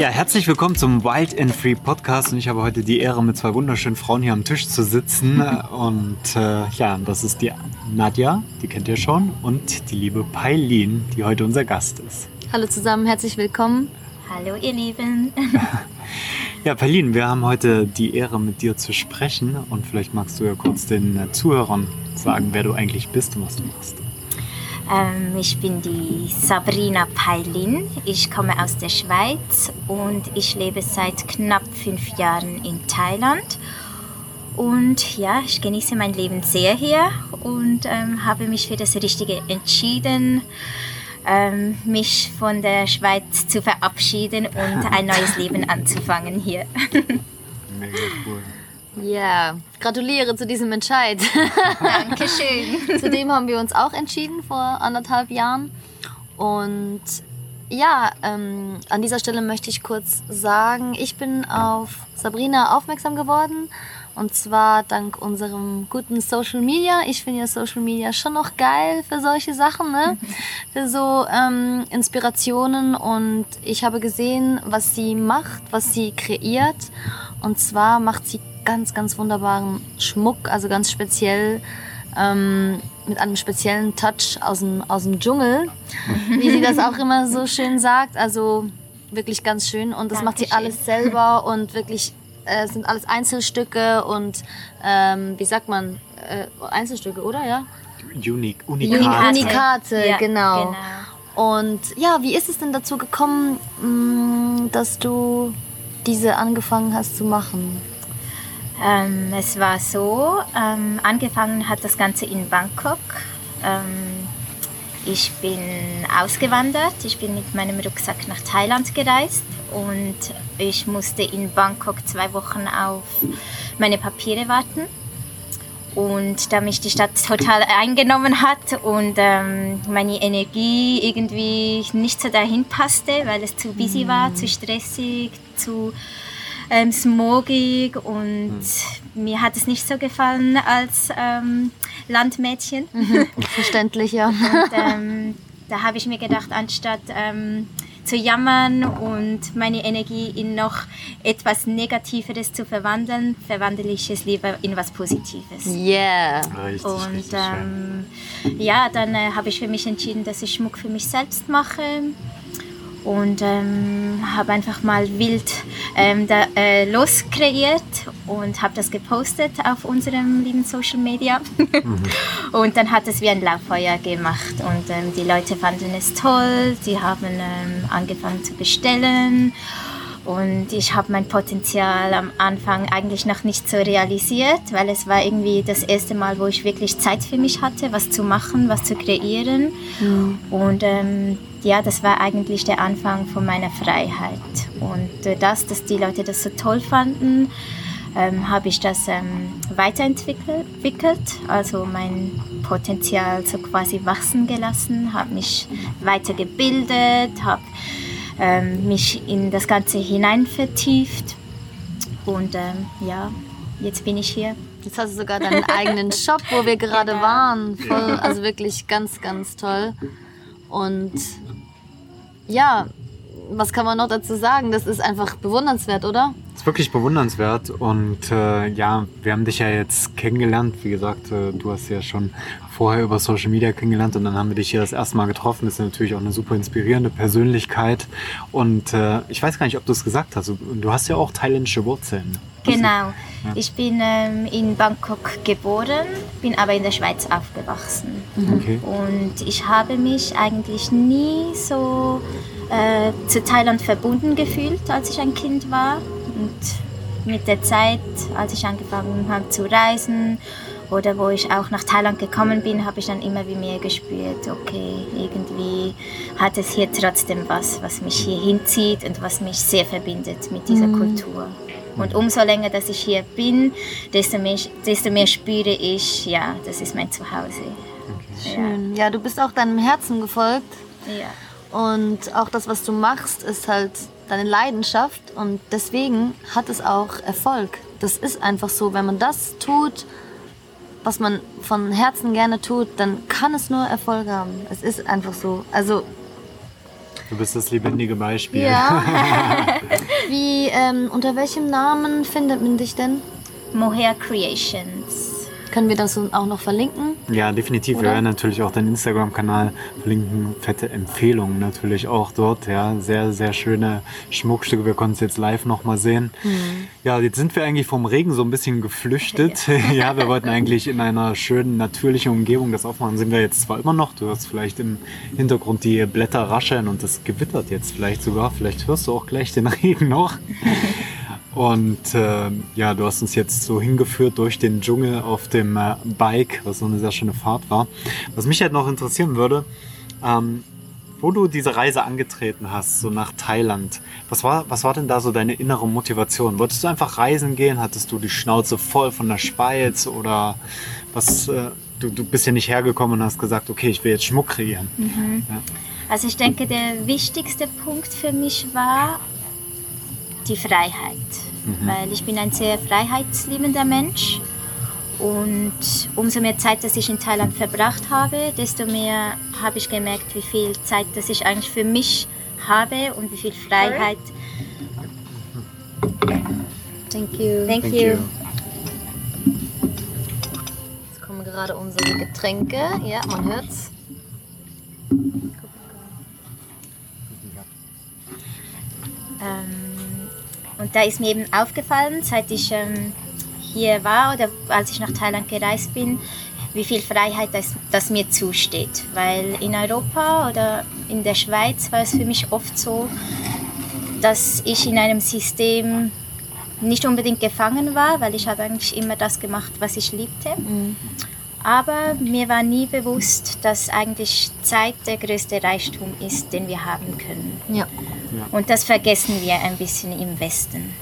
Ja, herzlich willkommen zum Wild and Free Podcast und ich habe heute die Ehre, mit zwei wunderschönen Frauen hier am Tisch zu sitzen. Und äh, ja, das ist die Nadja, die kennt ihr schon, und die liebe Pailin, die heute unser Gast ist. Hallo zusammen, herzlich willkommen. Hallo ihr Lieben. ja, Pailin, wir haben heute die Ehre, mit dir zu sprechen und vielleicht magst du ja kurz den äh, Zuhörern sagen, wer du eigentlich bist und was du machst. Ähm, ich bin die Sabrina Peilin. Ich komme aus der Schweiz und ich lebe seit knapp fünf Jahren in Thailand. Und ja, ich genieße mein Leben sehr hier und ähm, habe mich für das Richtige entschieden, ähm, mich von der Schweiz zu verabschieden und ein neues Leben anzufangen hier. Mega cool. Ja, gratuliere zu diesem Entscheid. Dankeschön. Zudem haben wir uns auch entschieden vor anderthalb Jahren. Und ja, ähm, an dieser Stelle möchte ich kurz sagen, ich bin auf Sabrina aufmerksam geworden. Und zwar dank unserem guten Social Media. Ich finde ja Social Media schon noch geil für solche Sachen, ne? für so ähm, Inspirationen. Und ich habe gesehen, was sie macht, was sie kreiert. Und zwar macht sie ganz, ganz wunderbaren Schmuck, also ganz speziell ähm, mit einem speziellen Touch aus dem, aus dem Dschungel, wie sie das auch immer so schön sagt. Also wirklich ganz schön und das Dankeschön. macht sie alles selber und wirklich äh, sind alles Einzelstücke und ähm, wie sagt man äh, Einzelstücke, oder ja? Unique, Unikate. Unikate, ja, genau. genau. Und ja, wie ist es denn dazu gekommen, mm, dass du diese angefangen hast zu machen? Ähm, es war so, ähm, angefangen hat das Ganze in Bangkok. Ähm, ich bin ausgewandert, ich bin mit meinem Rucksack nach Thailand gereist und ich musste in Bangkok zwei Wochen auf meine Papiere warten. Und da mich die Stadt total eingenommen hat und ähm, meine Energie irgendwie nicht so dahin passte, weil es zu busy war, zu stressig, zu ähm, smogig und mhm. mir hat es nicht so gefallen als ähm, Landmädchen. Mhm. Verständlich, ja. Und, ähm, da habe ich mir gedacht, anstatt ähm, zu jammern und meine Energie in noch etwas Negativeres zu verwandeln, verwandle ich es lieber in was Positives. Yeah. Richtig, und richtig ähm, ja, dann äh, habe ich für mich entschieden, dass ich Schmuck für mich selbst mache und ähm, habe einfach mal wild ähm, da, äh, loskreiert und habe das gepostet auf unserem lieben Social Media. Mhm. und dann hat es wie ein Lauffeuer gemacht und ähm, die Leute fanden es toll, sie haben ähm, angefangen zu bestellen und ich habe mein Potenzial am Anfang eigentlich noch nicht so realisiert, weil es war irgendwie das erste Mal, wo ich wirklich Zeit für mich hatte, was zu machen, was zu kreieren. Mhm. Und ähm, ja, das war eigentlich der Anfang von meiner Freiheit. Und durch das, dass die Leute das so toll fanden, ähm, habe ich das ähm, weiterentwickelt, also mein Potenzial so quasi wachsen gelassen, habe mich weitergebildet, habe ähm, mich in das Ganze hinein vertieft und ähm, ja, jetzt bin ich hier. Jetzt hast du sogar deinen eigenen Shop, wo wir gerade genau. waren. Voll, also wirklich ganz, ganz toll. Und ja, was kann man noch dazu sagen? Das ist einfach bewundernswert, oder? Das ist wirklich bewundernswert und äh, ja, wir haben dich ja jetzt kennengelernt. Wie gesagt, äh, du hast ja schon vorher über Social Media kennengelernt und dann haben wir dich hier das erste Mal getroffen. Das ist natürlich auch eine super inspirierende Persönlichkeit und äh, ich weiß gar nicht, ob du es gesagt hast. Du hast ja auch thailändische Wurzeln. Genau. Ja. Ich bin ähm, in Bangkok geboren, bin aber in der Schweiz aufgewachsen. Okay. Und ich habe mich eigentlich nie so äh, zu Thailand verbunden gefühlt, als ich ein Kind war. Und mit der Zeit, als ich angefangen habe zu reisen oder wo ich auch nach Thailand gekommen bin, habe ich dann immer wie mehr gespürt, okay, irgendwie hat es hier trotzdem was, was mich hier hinzieht und was mich sehr verbindet mit dieser mhm. Kultur. Und umso länger, dass ich hier bin, desto mehr, desto mehr spüre ich, ja, das ist mein Zuhause. Okay. Schön. Ja. ja, du bist auch deinem Herzen gefolgt. Ja. Und auch das, was du machst, ist halt deine Leidenschaft und deswegen hat es auch Erfolg. Das ist einfach so, wenn man das tut, was man von Herzen gerne tut, dann kann es nur Erfolg haben. Es ist einfach so. Also Du bist das lebendige Beispiel. Ja. Wie, ähm, unter welchem Namen findet man dich denn? Mohair Creations. Können wir das auch noch verlinken? Ja, definitiv. Wir Oder? werden natürlich auch deinen Instagram-Kanal verlinken. Fette Empfehlungen natürlich auch dort. Ja, sehr, sehr schöne Schmuckstücke. Wir konnten es jetzt live nochmal sehen. Ja, jetzt sind wir eigentlich vom Regen so ein bisschen geflüchtet. Ja. wir wollten eigentlich in einer schönen, natürlichen Umgebung das aufmachen. Sind wir jetzt zwar immer noch. Du hörst vielleicht im Hintergrund die Blätter rascheln und es gewittert jetzt vielleicht sogar. Vielleicht hörst du auch gleich den Regen noch. Und ähm, ja, du hast uns jetzt so hingeführt durch den Dschungel auf dem äh, Bike, was so eine sehr schöne Fahrt war. Was mich halt noch interessieren würde, ähm, wo du diese Reise angetreten hast, so nach Thailand, was war, was war denn da so deine innere Motivation? Wolltest du einfach reisen gehen? Hattest du die Schnauze voll von der Schweiz oder was? Äh, du, du bist ja nicht hergekommen und hast gesagt, okay, ich will jetzt Schmuck kreieren. Ja. Also ich denke, der wichtigste Punkt für mich war die Freiheit. Weil ich bin ein sehr freiheitsliebender Mensch. Und umso mehr Zeit, dass ich in Thailand verbracht habe, desto mehr habe ich gemerkt, wie viel Zeit, dass ich eigentlich für mich habe und wie viel Freiheit. Thank you. Thank, Thank you. you. Jetzt kommen gerade unsere Getränke. Ja, man hört's. Ähm, da ist mir eben aufgefallen, seit ich ähm, hier war oder als ich nach Thailand gereist bin, wie viel Freiheit das, das mir zusteht. Weil in Europa oder in der Schweiz war es für mich oft so, dass ich in einem System nicht unbedingt gefangen war, weil ich habe eigentlich immer das gemacht, was ich liebte. Aber mir war nie bewusst, dass eigentlich Zeit der größte Reichtum ist, den wir haben können. Ja. Und das vergessen wir ein bisschen im Westen.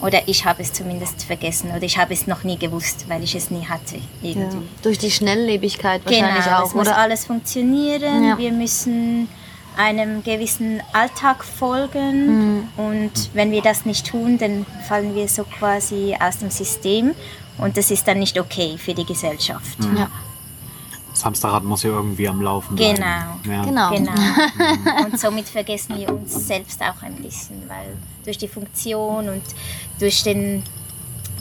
Oder ich habe es zumindest vergessen. Oder ich habe es noch nie gewusst, weil ich es nie hatte. ja. Irgendwie. Durch die Schnelllebigkeit wahrscheinlich Genau, auch, es muss oder? alles funktionieren. Ja. Wir müssen einem gewissen Alltag folgen. Mhm. Und wenn wir das nicht tun, dann fallen wir so quasi aus dem System. Und das ist dann nicht okay für die Gesellschaft. Ja. Das Hamsterrad muss ja irgendwie am Laufen bleiben. Genau. Ja. Genau. Genau. Und somit vergessen wir uns selbst auch ein bisschen, weil durch die Funktion und durch, den,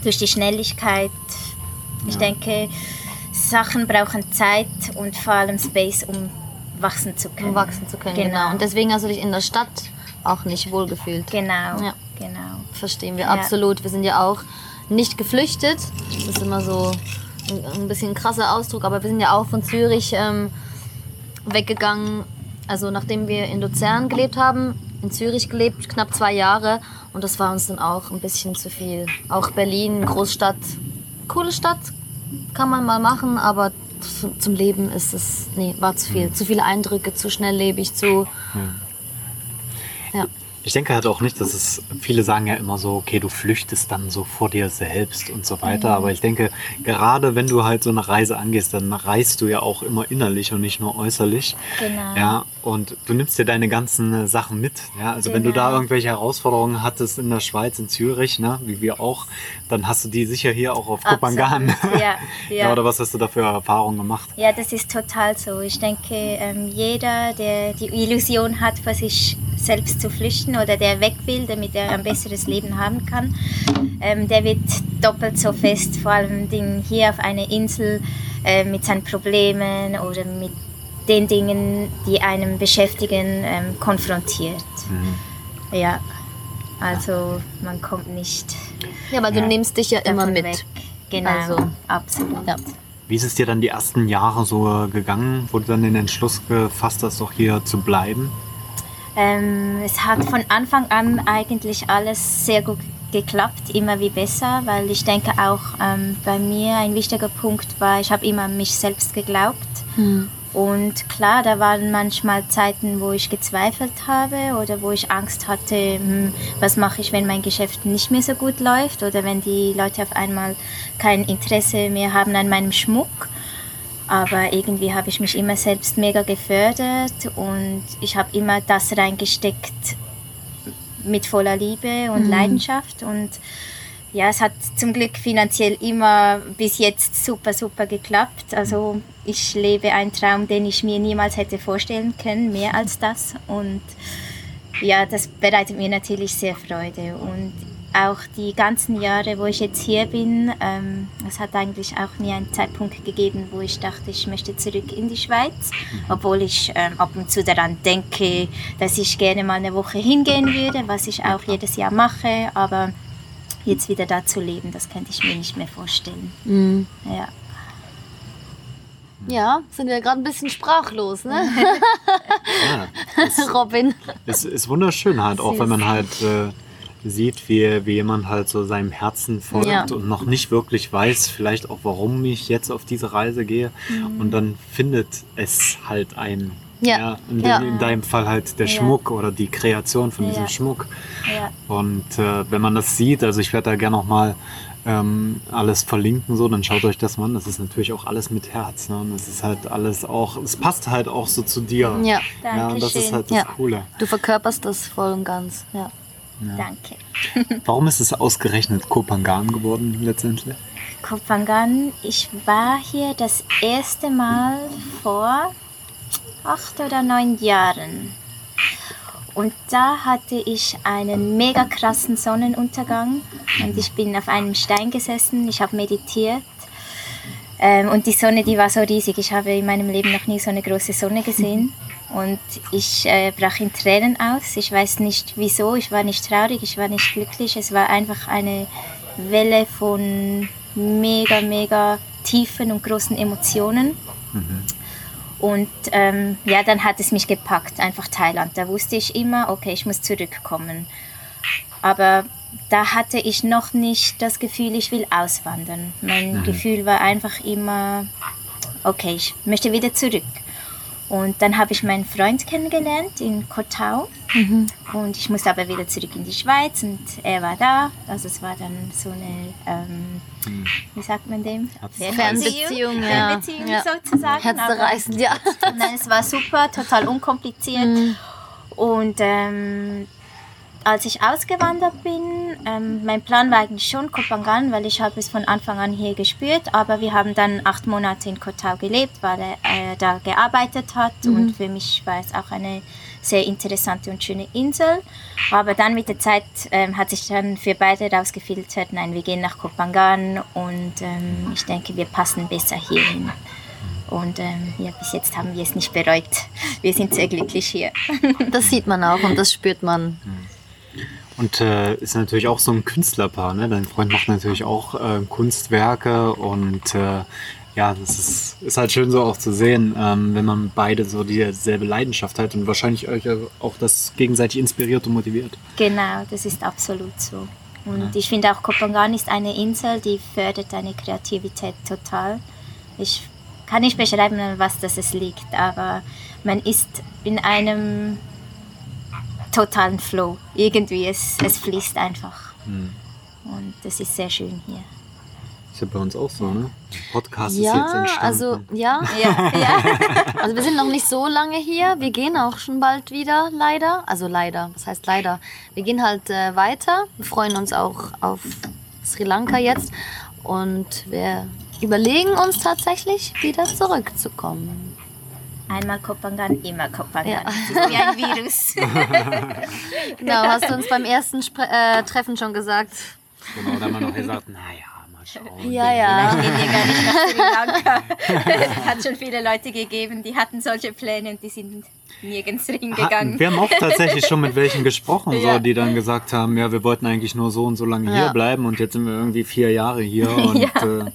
durch die Schnelligkeit, ich denke, Sachen brauchen Zeit und vor allem Space, um wachsen zu können. Um wachsen zu können, genau. Genau. Und deswegen hast du dich in der Stadt auch nicht wohlgefühlt. Genau, Ja. genau. Verstehen wir Ja. absolut. Wir sind ja auch nicht geflüchtet. Das ist immer so ein, bisschen krasser Ausdruck, aber wir sind ja auch von Zürich ähm, weggegangen. Also nachdem wir in Luzern gelebt haben, in Zürich gelebt, knapp zwei Jahre. Und das war uns dann auch ein bisschen zu viel. Auch Berlin, Großstadt, coole Stadt, kann man mal machen, aber zu- zum Leben ist es, nee, war zu viel. Zu viele Eindrücke, zu schnelllebig, zu... Ja. Ich denke halt auch nicht, dass es, viele sagen ja immer so, okay, du flüchtest dann so vor dir selbst und so weiter. Aber ich denke, gerade wenn du halt so eine Reise angehst, dann reist du ja auch immer innerlich und nicht nur äußerlich. Genau. Ja, und du nimmst dir deine ganzen äh, Sachen mit. Ja, also wenn du da Genau. irgendwelche Herausforderungen hattest in der Schweiz, in Zürich, ne, wie wir auch, dann hast du die sicher hier auch auf Kopangan. Absolut. Ja, ja. Oder was hast du da für Erfahrungen gemacht? Ja, das ist total so. Ich denke, ähm, jeder, der die Illusion hat, vor sich selbst zu flüchten oder der weg will, damit er ein besseres Leben haben kann, ähm, der wird doppelt so fest, vor allem Dingen hier auf einer Insel äh, mit seinen Problemen oder mit den Dingen, die einem beschäftigen, ähm, konfrontiert. Ja, also man kommt nicht Ja, aber du Ja. nimmst dich ja immer mit. weg. Genau, Also, absolut. Ja. Wie ist es dir dann die ersten Jahre so gegangen, wo du dann den Entschluss gefasst hast, auch hier zu bleiben? Ähm, es hat von Anfang an eigentlich alles sehr gut geklappt, immer wie besser, weil ich denke auch ähm, bei mir ein wichtiger Punkt war, ich habe immer an mich selbst geglaubt. Und klar, da waren manchmal Zeiten, wo ich gezweifelt habe oder wo ich Angst hatte, hm, was mache ich, wenn mein Geschäft nicht mehr so gut läuft oder wenn die Leute auf einmal kein Interesse mehr haben an meinem Schmuck. Aber irgendwie habe ich mich immer selbst mega gefördert und ich habe immer das reingesteckt mit voller Liebe und Leidenschaft. Und ja, es hat zum Glück finanziell immer bis jetzt super, super geklappt. Also ich lebe einen Traum, den ich mir niemals hätte vorstellen können, mehr als das. Und ja, das bereitet mir natürlich sehr Freude. Und auch die ganzen Jahre, wo ich jetzt hier bin, ähm, es hat eigentlich auch nie einen Zeitpunkt gegeben, wo ich dachte, ich möchte zurück in die Schweiz, obwohl ich ähm, ab und zu daran denke, dass ich gerne mal eine Woche hingehen würde, was ich auch jedes Jahr mache, aber jetzt wieder da zu leben, das könnte ich mir nicht mehr vorstellen. Mhm. Ja. Ja, sind wir gerade ein bisschen sprachlos, ne? Ja, Robin. es ist wunderschön halt, auch Süß. wenn man halt äh, sieht, wie, wie jemand halt so seinem Herzen folgt Ja. und noch nicht wirklich weiß, vielleicht auch, warum ich jetzt auf diese Reise gehe. Mhm. Und dann findet es halt ein. Ja. in, Ja. in deinem Fall halt der Ja. Schmuck oder die Kreation von diesem Ja. Schmuck. Ja. Und äh, wenn man das sieht, also ich werde da gerne nochmal ähm, alles verlinken, so, dann schaut euch das mal an. Das ist natürlich auch alles mit Herz. Ne? Und das ist halt alles auch, es passt halt auch so zu dir. Ja, ja und das ist halt das Ja. Coole. du verkörperst das voll und ganz. Ja. Danke. Warum ist es ausgerechnet Kopangan geworden letztendlich? Kopangan, ich war hier das erste Mal vor acht oder neun Jahren. Und da hatte ich einen mega krassen Sonnenuntergang und ich bin auf einem Stein gesessen, ich habe meditiert. Ähm, und die Sonne, die war so riesig. Ich habe in meinem Leben noch nie so eine große Sonne gesehen. Und ich äh, brach in Tränen aus. Ich weiß nicht wieso. Ich war nicht traurig, ich war nicht glücklich. Es war einfach eine Welle von mega, mega tiefen und großen Emotionen. Und ähm, ja, dann hat es mich gepackt, einfach Thailand. Da wusste ich immer, okay, ich muss zurückkommen. Aber da hatte ich noch nicht das Gefühl, ich will auswandern. Mein Gefühl war einfach immer, okay, ich möchte wieder zurück. Und dann habe ich meinen Freund kennengelernt in Kotau. Und ich musste aber wieder zurück in die Schweiz und er war da. Also es war dann so eine, ähm, wie sagt man dem? Fernbeziehung, ja. Fernbeziehung Ja. sozusagen. Herzzerreißend, ja. Nein, es war super, total unkompliziert. Und ähm, als ich ausgewandert bin, ähm, mein Plan war eigentlich schon Kopangan, weil ich habe es von Anfang an hier gespürt. Aber wir haben dann acht Monate in Kotau gelebt, weil er äh, da gearbeitet hat. Und für mich war es auch eine sehr interessante und schöne Insel. Aber dann mit der Zeit ähm, hat sich dann für beide rausgefiltert, nein, wir gehen nach Kopangan und ähm, ich denke, wir passen besser hierhin. Und ähm, ja, bis jetzt haben wir es nicht bereut. Wir sind sehr glücklich hier. Das sieht man auch und das spürt man. Und äh, ist natürlich auch so ein Künstlerpaar, ne? Dein Freund macht natürlich auch äh, Kunstwerke und äh, ja, das ist, ist halt schön so auch zu sehen, ähm, wenn man beide so dieselbe Leidenschaft hat und wahrscheinlich euch auch das gegenseitig inspiriert und motiviert. Genau, das ist absolut so. Und ich finde auch Kopangan ist eine Insel, die fördert deine Kreativität total. Ich kann nicht beschreiben, an was das es liegt, aber man ist in einem totalen Flow. Irgendwie, es, es fließt einfach. Und das ist sehr schön hier. Ist ja bei uns auch so, ne? Podcast ist jetzt Ja, entstanden. also ja. Ja, ja. Also wir sind noch nicht so lange hier. Wir gehen auch schon bald wieder, leider. Also leider, was heißt leider? Wir gehen halt äh, weiter. Wir freuen uns auch auf Sri Lanka jetzt. Und wir überlegen uns tatsächlich, wieder zurückzukommen. Einmal Kopangan, immer Kopangan. Ja. Das ist wie ein Virus. Genau, hast du uns beim ersten Spre äh, Treffen schon gesagt. Genau, da haben wir noch gesagt, naja, schauen. Ja, ja. Vielleicht gehen wir gar nicht nach Sri Lanka. Es hat schon viele Leute gegeben, die hatten solche Pläne und die sind nirgends hingegangen. Wir haben auch tatsächlich schon mit welchen gesprochen, so, Ja. die dann gesagt haben, ja, wir wollten eigentlich nur so und so lange Ja. hier bleiben und jetzt sind wir irgendwie vier Jahre hier und Ja. äh,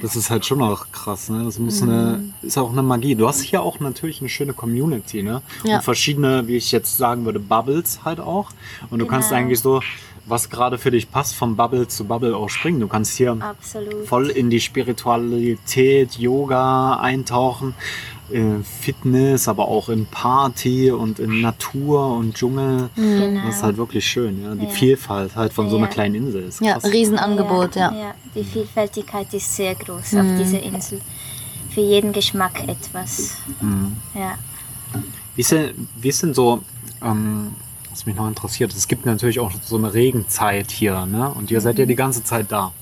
das ist halt schon auch krass, ne? Das muss eine, ist auch eine Magie. Du hast hier auch natürlich eine schöne Community, ne? Und verschiedene, wie ich jetzt sagen würde, Bubbles halt auch. Und du kannst Genau. eigentlich so, was gerade für dich passt, von Bubble zu Bubble auch springen. Du kannst hier Absolut. voll in die Spiritualität, Yoga eintauchen, äh, Fitness, aber auch in Party und in Natur und Dschungel. Genau. Das ist halt wirklich schön, ja. Die Ja. Vielfalt halt von so einer Ja. kleinen Insel ist Ja, krass. Riesenangebot, ja. ja. Die Vielfältigkeit ist sehr groß auf dieser Insel. Für jeden Geschmack etwas. Mhm. Ja. Wie ist denn, wie ist denn so, ähm, was mich noch interessiert, es gibt natürlich auch so eine Regenzeit hier, ne? Und ihr seid ja die ganze Zeit da.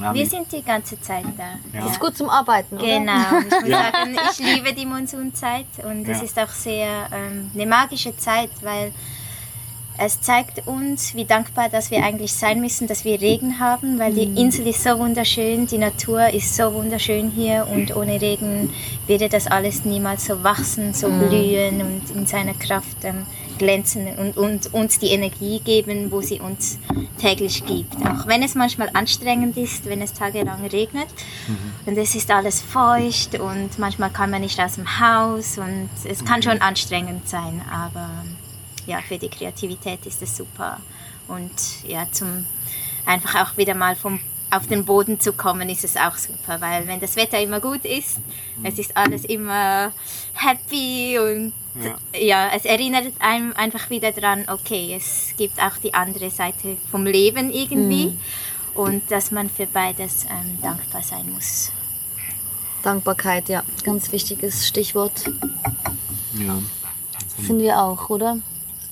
Ja, Wir sind die ganze Zeit da. Ja. Ist gut zum Arbeiten, oder? Genau. Ich muss Ja. sagen, ich liebe die Monsunzeit und es Ja. ist auch sehr ähm, eine magische Zeit, weil es zeigt uns, wie dankbar, dass wir eigentlich sein müssen, dass wir Regen haben, weil die Insel ist so wunderschön, die Natur ist so wunderschön hier und ohne Regen würde das alles niemals so wachsen, so blühen und in seiner Kraft ähm, glänzen und, und uns die Energie geben, wo sie uns täglich gibt. Auch wenn es manchmal anstrengend ist, wenn es tagelang regnet und es ist alles feucht und manchmal kann man nicht aus dem Haus und es kann schon anstrengend sein, aber ja, für die Kreativität ist es super. Und ja, zum einfach auch wieder mal vom, auf den Boden zu kommen, ist es auch super, weil wenn das Wetter immer gut ist, es ist alles immer happy und ja. es erinnert einem einfach wieder dran, okay, es gibt auch die andere Seite vom Leben irgendwie und dass man für beides ähm, dankbar sein muss. Dankbarkeit, ja. Ganz wichtiges Stichwort. Ja, Sind wir auch, oder?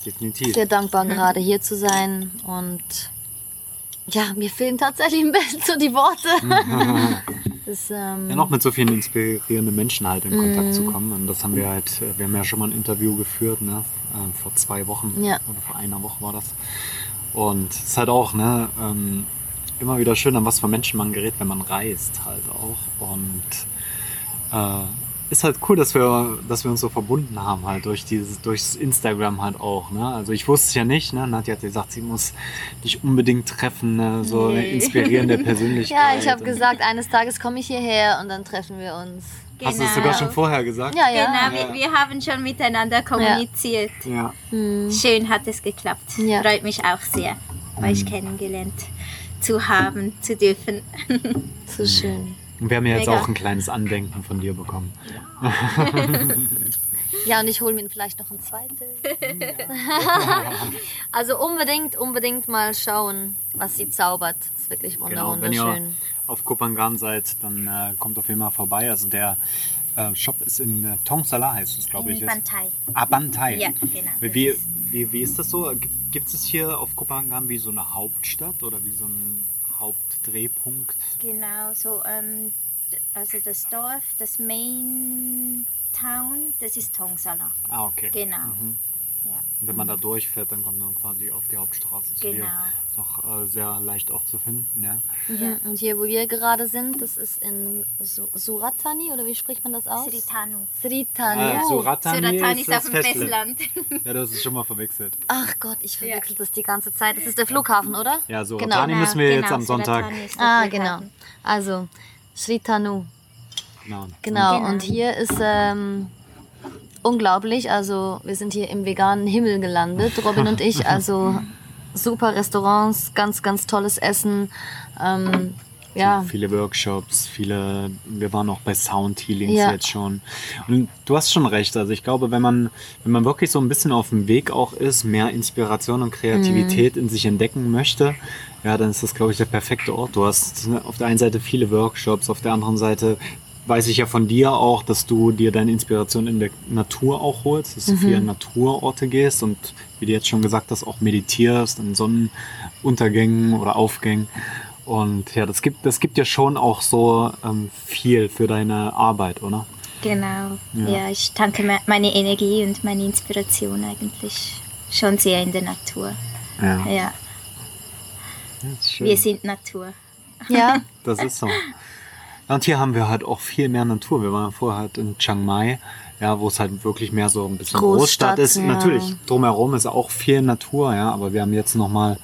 definitiv. Sehr dankbar, gerade hier zu sein. Und ja, mir fehlen tatsächlich ein bisschen so die Worte. das, ähm, Ja, noch mit so vielen inspirierenden Menschen halt in Kontakt zu kommen. Und das haben wir halt, äh, wir haben ja schon mal ein Interview geführt, ne? äh, vor zwei Wochen Ja. oder vor einer Woche war das. Und es ist halt auch, ne, ähm, immer wieder schön, an was für Menschen man gerät, wenn man reist halt auch. Und äh, ist halt cool, dass wir, dass wir uns so verbunden haben halt durch dieses, durchs Instagram halt auch. Ne? Also ich wusste es ja nicht, ne? Nadja hat gesagt, sie muss dich unbedingt treffen, ne? so eine Nee. inspirierende Persönlichkeit. ja, ich habe gesagt, eines Tages komme ich hierher und dann treffen wir uns. Hast du es sogar schon vorher gesagt? Ja, ja. Genau, wir, wir haben schon miteinander kommuniziert. Ja. Schön hat es geklappt. Ja. Freut mich auch sehr, euch kennengelernt zu haben, zu dürfen. So schön. Und wir haben ja jetzt Mega. auch ein kleines Andenken von dir bekommen. Ja, und ich hole mir vielleicht noch ein zweites. also unbedingt, unbedingt mal schauen, was sie zaubert. ist wirklich wunder- Genau, wenn ihr wunderschön. auf Kopangan seid, dann äh, kommt auf jeden Fall vorbei. Also der äh, Shop ist in äh, Tongsala, heißt es, glaube ich. In Bantai. Ah, Bantai. Ja, genau. Wie, wie, wie ist das so? Gibt es hier auf Kopangan wie so eine Hauptstadt oder wie so ein Hauptdrehpunkt? Genau, so, ähm, also das Dorf, das Main Town, das ist Tongsala. Ah, okay. Genau. Mhm. Ja. Und wenn man da durchfährt, dann kommt man quasi auf die Hauptstraße zu dir. Genau. Ist noch äh, sehr leicht auch zu finden, ja. Mhm. Und hier, wo wir gerade sind, das ist in Su Suratani, oder wie spricht man das aus? Sritanu. Sritani. Ah, Oh. Suratani, Suratani ist ist auf dem Festland. Ja, das ist schon mal verwechselt. Ach Gott, ich verwechsel das die ganze Zeit. Das ist der Flughafen, oder? Ja, so Genau. Müssen wir jetzt am Sonntag. Suratani Ah, genau. Also, Sritanu. Genau. Genau, Genau. und hier ist ähm, unglaublich. Also, wir sind hier im veganen Himmel gelandet, Robin und ich. Also, super Restaurants, ganz, ganz tolles Essen. Ähm, ja, Viele Workshops, viele, wir waren auch bei Sound Healings Ja. jetzt schon. Und du hast schon recht. Also ich glaube, wenn man, wenn man wirklich so ein bisschen auf dem Weg auch ist, mehr Inspiration und Kreativität in sich entdecken möchte, ja, dann ist das, glaube ich, der perfekte Ort. Du hast ne, auf der einen Seite viele Workshops, auf der anderen Seite weiß ich ja von dir auch, dass du dir deine Inspiration in der Natur auch holst, dass du viel an Naturorte gehst und wie du jetzt schon gesagt hast, auch meditierst in Sonnenuntergängen oder Aufgängen. Und ja, das gibt, das gibt ja schon auch so ähm, viel für deine Arbeit, oder? Genau. Ja. Ja. ich tanke me- meine Energie und meine Inspiration eigentlich schon sehr in der Natur. Ja, Ja, das ist schön. wir sind Natur. ja, Das ist so. Und hier haben wir halt auch viel mehr Natur. Wir waren vorher halt in Chiang Mai, ja, wo es halt wirklich mehr so ein bisschen Großstadt, Großstadt, ist. ja. Natürlich, drumherum ist auch viel Natur, ja, aber wir haben jetzt nochmal,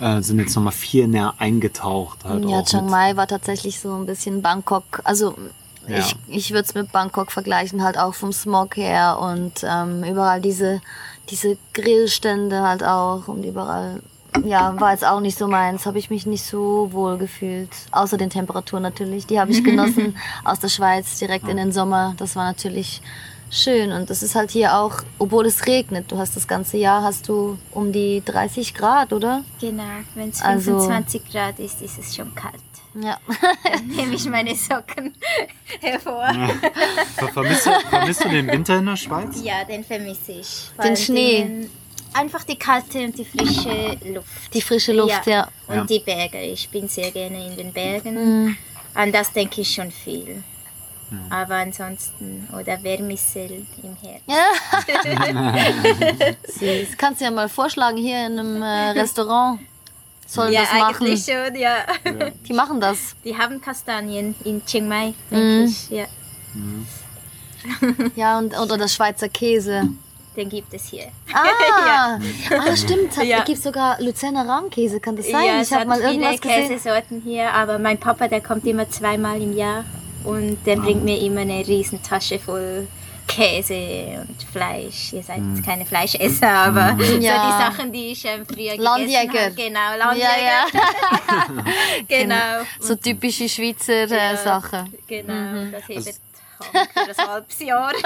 äh, sind jetzt nochmal viel näher eingetaucht. Halt ja, auch Chiang Mai war tatsächlich so ein bisschen Bangkok. Also, Ja. ich, ich würde es mit Bangkok vergleichen, halt auch vom Smog her und ähm, überall diese, diese Grillstände halt auch und überall. Ja, war jetzt auch nicht so meins, habe ich mich nicht so wohl gefühlt. Außer den Temperaturen natürlich, die habe ich genossen aus der Schweiz direkt in den Sommer. Das war natürlich schön und das ist halt hier auch, obwohl es regnet, du hast das ganze Jahr, hast du um die 30 Grad, oder? Genau, wenn es Also- 25 Grad ist, ist es schon kalt. Ja. Dann nehme ich meine Socken hervor. Ver- Vermisst, du, vermisst du den Winter in der Schweiz? Ja, den vermisse ich. Den Schnee. Dingen einfach die kalte und die frische Luft. Die frische Luft, ja. Und Ja. die Berge. Ich bin sehr gerne in den Bergen. An das denke ich schon viel. Aber ansonsten, oder Wärmissel im Herz. Süß. Kannst du ja mal vorschlagen, hier in einem äh, Restaurant sollen ja, das machen. eigentlich schon, ja. Die machen das. Die haben Kastanien in Chiang Mai, denke ich. Ja, Ja, und, oder das Schweizer Käse. Den gibt es hier. Ah, ah stimmt. Hat, Ja. gibt sogar Luzerner Rahmkäse, kann das sein? Ja, ich es habe mal viele irgendwas gesehen. Käsesorten hier, aber mein Papa, der kommt immer zweimal im Jahr und der bringt mir immer eine riesen Tasche voll Käse und Fleisch. Ihr seid Mm. keine Fleischesser, aber so Ja. die Sachen, die ich ähm, früher Landjäger. gegessen habe. Genau, Ja, Landjäger. ja. Genau. So typische Schweizer äh, Ja, Sache. Genau, Mhm. das hebt für das halbes Jahr.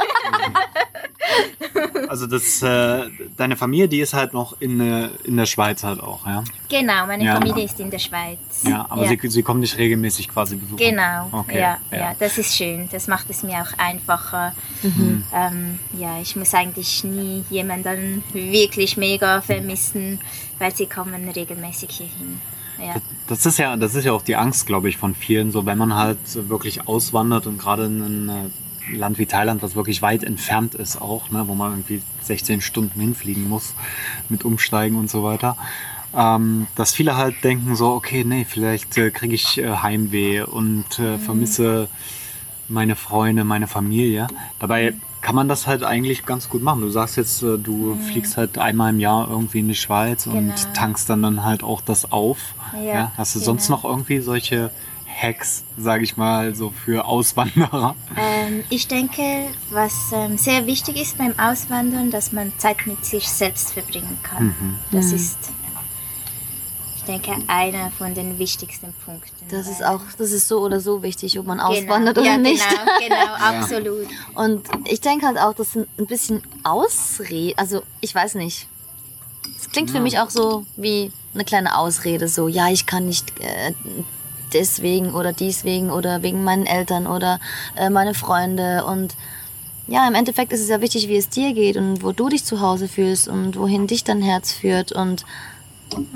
Also das, äh, deine Familie, die ist halt noch in, äh, in der Schweiz halt auch, ja? genau, meine Ja. Familie ist in der Schweiz. Ja, aber ja. Sie, sie kommen nicht regelmäßig quasi besuchen. Genau, Okay, ja, ja. ja. das ist schön. Das macht es mir auch einfacher. Mhm. Ähm, ja, ich muss eigentlich nie jemanden wirklich mega vermissen, weil sie kommen regelmäßig hierhin. Ja, Das ist ja, das ist ja auch die Angst, glaube ich, von vielen, so wenn man halt wirklich auswandert und gerade in ein äh, Land wie Thailand, was wirklich weit entfernt ist auch, ne, wo man irgendwie 16 Stunden hinfliegen muss mit Umsteigen und so weiter. Ähm, dass viele halt denken so, okay, nee, vielleicht äh, kriege ich äh, Heimweh und äh, vermisse meine Freunde, meine Familie. Dabei kann man das halt eigentlich ganz gut machen. Du sagst jetzt, äh, du fliegst halt einmal im Jahr irgendwie in die Schweiz und Genau. tankst dann dann halt auch das auf. Ja, Hast du sonst genau. noch irgendwie solche Hacks, sage ich mal, so für Auswanderer? ähm, ich denke, was ähm, sehr wichtig ist beim Auswandern, dass man Zeit mit sich selbst verbringen kann. Mhm. Das ist, ich denke, einer von den wichtigsten Punkten. Das ist auch, das ist so oder so wichtig, ob man Genau. auswandert oder ja, nicht. Genau, genau, absolut. Und ich denke halt auch, das sind ein bisschen Ausrede. Also, ich weiß nicht. Es klingt für mich auch so wie eine kleine Ausrede. So, ja, ich kann nicht äh, deswegen oder deswegen oder wegen meinen Eltern oder äh, meine Freunde. Und ja, im Endeffekt ist es ja wichtig, wie es dir geht und wo du dich zu Hause fühlst und wohin dich dein Herz führt. Und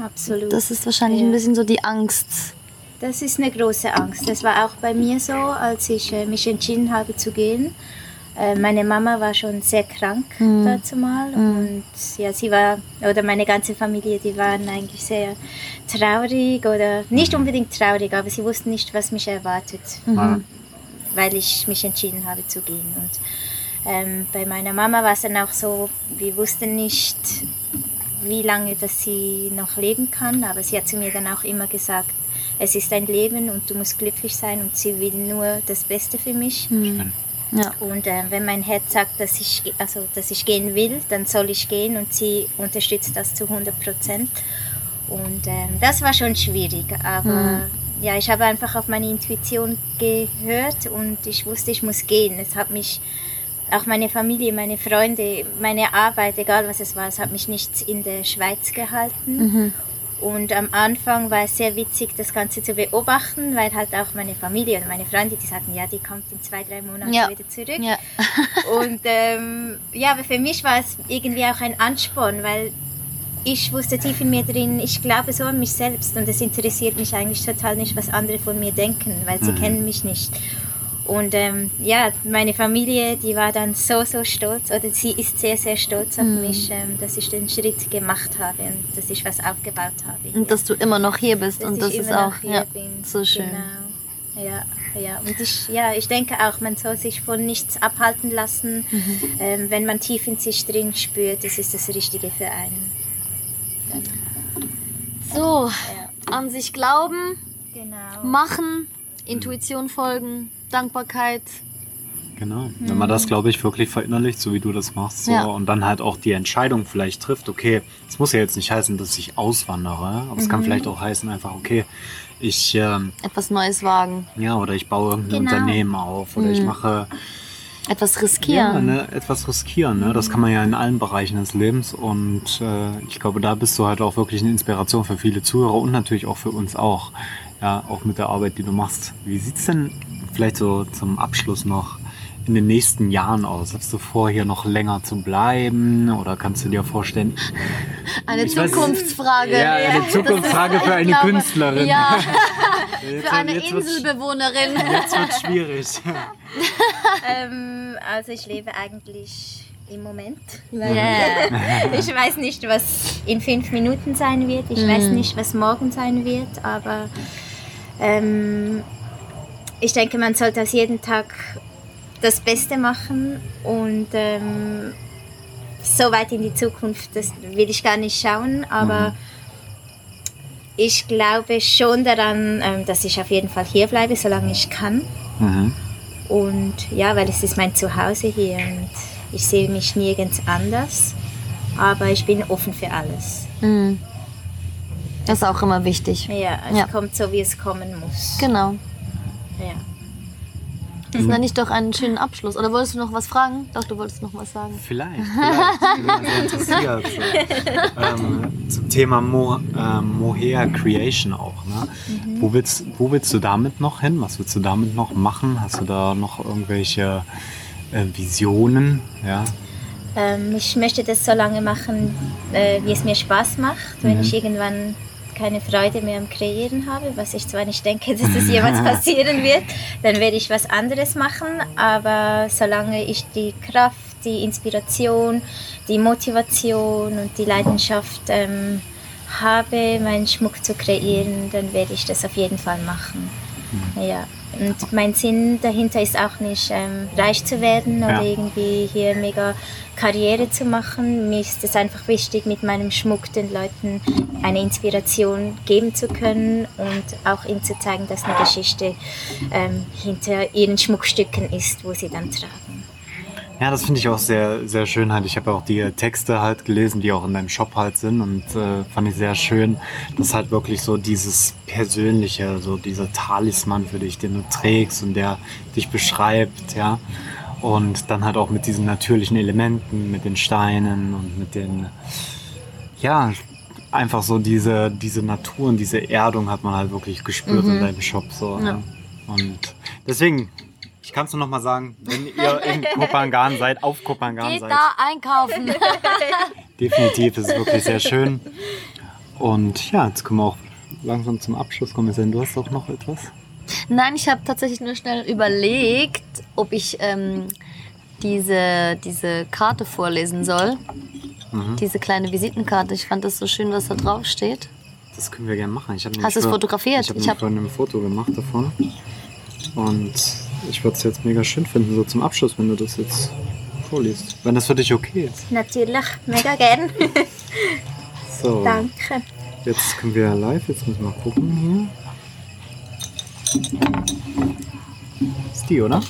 Absolut. das ist wahrscheinlich Ja. ein bisschen so die Angst. Das ist eine große Angst. Das war auch bei mir so, als ich äh, mich entschieden habe zu gehen. Äh, meine Mama war schon sehr krank dazu mal und ja, sie war, oder meine ganze Familie, die waren eigentlich sehr traurig oder nicht unbedingt traurig, aber sie wussten nicht, was mich erwartet, Ja. weil ich mich entschieden habe zu gehen. Und ähm, bei meiner Mama war es dann auch so, wir wussten nicht, wie lange dass sie noch leben kann, aber sie hat zu mir dann auch immer gesagt, es ist ein Leben und du musst glücklich sein und sie will nur das Beste für mich. Ja. Und äh, wenn mein Herz sagt, dass ich, also, dass ich gehen will, dann soll ich gehen und sie unterstützt das zu 100 Prozent. Und ähm, das war schon schwierig, aber ja, ich habe einfach auf meine Intuition gehört und ich wusste, ich muss gehen. Es hat mich, auch meine Familie, meine Freunde, meine Arbeit, egal was es war, es hat mich nicht in der Schweiz gehalten. Und am Anfang war es sehr witzig, das Ganze zu beobachten, weil halt auch meine Familie und meine Freunde, die sagten, ja, die kommt in zwei, drei Monaten Ja. wieder zurück. Ja. Und ähm, ja, aber für mich war es irgendwie auch ein Ansporn, weil ich wusste tief in mir drin, ich glaube so an mich selbst und es interessiert mich eigentlich total nicht, was andere von mir denken, weil sie kennen mich nicht. Und ähm, ja, meine Familie, die war dann so, so stolz, oder sie ist sehr, sehr stolz auf mich, ähm, dass ich den Schritt gemacht habe und dass ich was aufgebaut habe. hier. Und dass du immer noch hier bist. Dass und ich das ist auch hier ja, bin. so schön. Genau. Ja, ja. Und ich, ja, ich denke auch, man soll sich von nichts abhalten lassen. Mhm. Ähm, wenn man tief in sich drin spürt, das ist das Richtige für einen. So, Ja. an sich glauben, Genau. machen, Intuition folgen, Dankbarkeit. Genau. Wenn man das, glaube ich, wirklich verinnerlicht, so wie du das machst, so, Ja. und dann halt auch die Entscheidung vielleicht trifft, okay, es muss ja jetzt nicht heißen, dass ich auswandere, aber es Mhm. kann vielleicht auch heißen, einfach, okay, ich, ähm, Etwas Neues wagen, ja, oder ich baue irgendein Genau. Unternehmen auf, oder ich Mhm. mache etwas ja, riskieren. ne, etwas riskieren. Ne? Das kann man ja in allen Bereichen des Lebens und äh, ich glaube, da bist du halt auch wirklich eine Inspiration für viele Zuhörer und natürlich auch für uns auch. Ja, auch mit der Arbeit, die du machst. Wie sieht's denn vielleicht so zum Abschluss noch in den nächsten Jahren aus? Hast du vor, hier noch länger zu bleiben? Oder kannst du dir vorstellen? Eine Ich weiß- Zukunftsfrage. Ja, eine Zukunftsfrage für eine glaube, Künstlerin. Ja, Jetzt- für eine jetzt wird's- Inselbewohnerin. Jetzt wird schwierig. Ähm, also ich lebe eigentlich im Moment. Yeah. Ich weiß nicht, was in fünf Minuten sein wird. Ich Mhm. weiß nicht, was morgen sein wird. Aber ähm, ich denke, man sollte aus jedem Tag das Beste machen. Und ähm, so weit in die Zukunft, das will ich gar nicht schauen. Aber Mhm. ich glaube schon daran, ähm, dass ich auf jeden Fall hier bleibe, solange ich kann. Mhm. Und ja, weil es ist mein Zuhause hier und ich sehe mich nirgends anders. Aber ich bin offen für alles. Mhm. Das ist auch immer wichtig. Ja, es Ja. kommt so, wie es kommen muss. Genau. Ja. Das nenne ich doch einen schönen Abschluss. Oder wolltest du noch was fragen? Doch, du wolltest noch was sagen. Vielleicht, vielleicht. Ähm, zum Thema Mo, ähm, Mohair Creation auch. Ne? Wo, willst, wo willst du damit noch hin? Was willst du damit noch machen? Hast du da noch irgendwelche äh, Visionen? Ja? Ähm, ich möchte das so lange machen, äh, wie es mir Spaß macht. Wenn Mhm. ich irgendwann keine Freude mehr am Kreieren habe, was ich zwar nicht denke, dass das jemals passieren wird, dann werde ich was anderes machen. Aber solange ich die Kraft, die Inspiration, die Motivation und die Leidenschaft ähm, habe, meinen Schmuck zu kreieren, dann werde ich das auf jeden Fall machen. Ja. Und mein Sinn dahinter ist auch nicht ähm, reich zu werden oder Ja. irgendwie hier mega Karriere zu machen. Mir ist es einfach wichtig, mit meinem Schmuck den Leuten eine Inspiration geben zu können und auch ihnen zu zeigen, dass eine Geschichte ähm, hinter ihren Schmuckstücken ist, wo sie dann tragen. Ja, das finde ich auch sehr, sehr schön halt. Ich habe ja auch die Texte halt gelesen, die auch in deinem Shop halt sind und äh, fand ich sehr schön, dass halt wirklich so dieses Persönliche, so dieser Talisman für dich, den du trägst und der dich beschreibt, ja. Und dann halt auch mit diesen natürlichen Elementen, mit den Steinen und mit den, ja, einfach so diese, diese Natur und diese Erdung hat man halt wirklich gespürt in deinem Shop, so. Ja. Ne? Und deswegen, kann es nur noch mal sagen, wenn ihr in Kopangan seid, auf Kopangan Geht seid, da einkaufen. definitiv ist es wirklich sehr schön. Und ja, jetzt kommen wir auch langsam zum Abschluss kommen. Denn du hast auch noch etwas? Nein, ich habe tatsächlich nur schnell überlegt, ob ich ähm, diese, diese Karte vorlesen soll. Mhm. Diese kleine Visitenkarte. Ich fand das so schön, was da drauf steht. Das können wir gerne machen. Ich Hast du es fotografiert? Ich habe hab- vorhin ein Foto gemacht davon. Und ich würde es jetzt mega schön finden, so zum Abschluss, wenn du das jetzt vorliest. Wenn das für dich okay ist. Natürlich, mega gern. So, Danke. jetzt können wir live. Jetzt müssen wir mal gucken hier. Ist die, oder?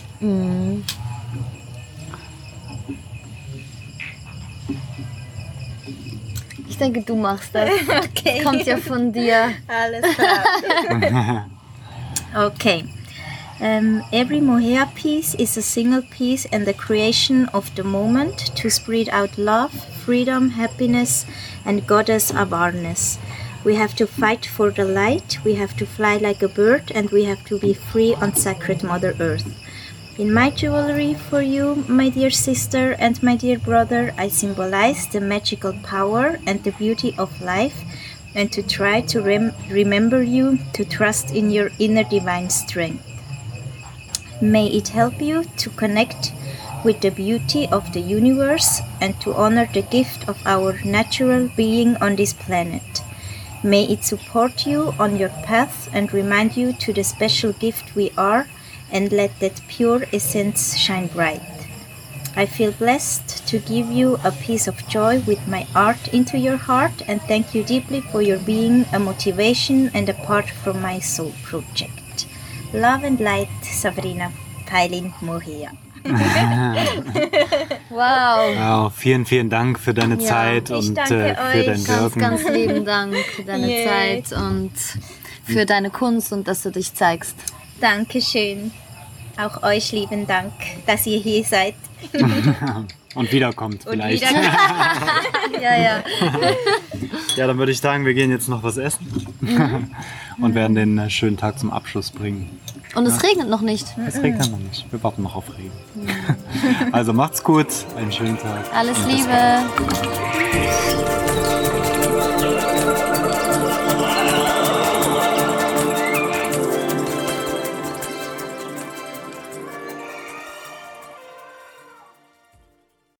Ich denke, du machst das. Okay. Kommt ja von dir. Alles klar. okay. Um, every mohair piece is a single piece and the creation of the moment to spread out love, freedom, happiness, and goddess awareness. We have to fight for the light, we have to fly like a bird, and we have to be free on sacred Mother Earth. In my jewelry for you, my dear sister and my dear brother, I symbolize the magical power and the beauty of life and to try to rem- remember you to trust in your inner divine strength. May it help you to connect with the beauty of the universe and to honor the gift of our natural being on this planet. May it support you on your path and remind you to the special gift we are and let that pure essence shine bright. I feel blessed to give you a piece of joy with my art into your heart and thank you deeply for your being a motivation and a part from my soul project. Love and light, Sabrina Pailin Mohia. Wow. Ja, vielen, vielen Dank für deine Ja, Zeit ich und danke äh, für euch. dein Ganz, Wirken. ganz lieben Dank für deine Yay. Zeit und für deine Kunst und dass du dich zeigst. Dankeschön. Auch euch lieben Dank, dass ihr hier seid. und wiederkommt Und vielleicht. wieder Ja, ja. Ja, dann würde ich sagen, wir gehen jetzt noch was essen und werden den äh, schönen Tag zum Abschluss bringen. Und es regnet noch nicht. Es regnet noch nicht. Wir warten noch auf Regen. Also macht's gut, einen schönen Tag. Alles. Liebe.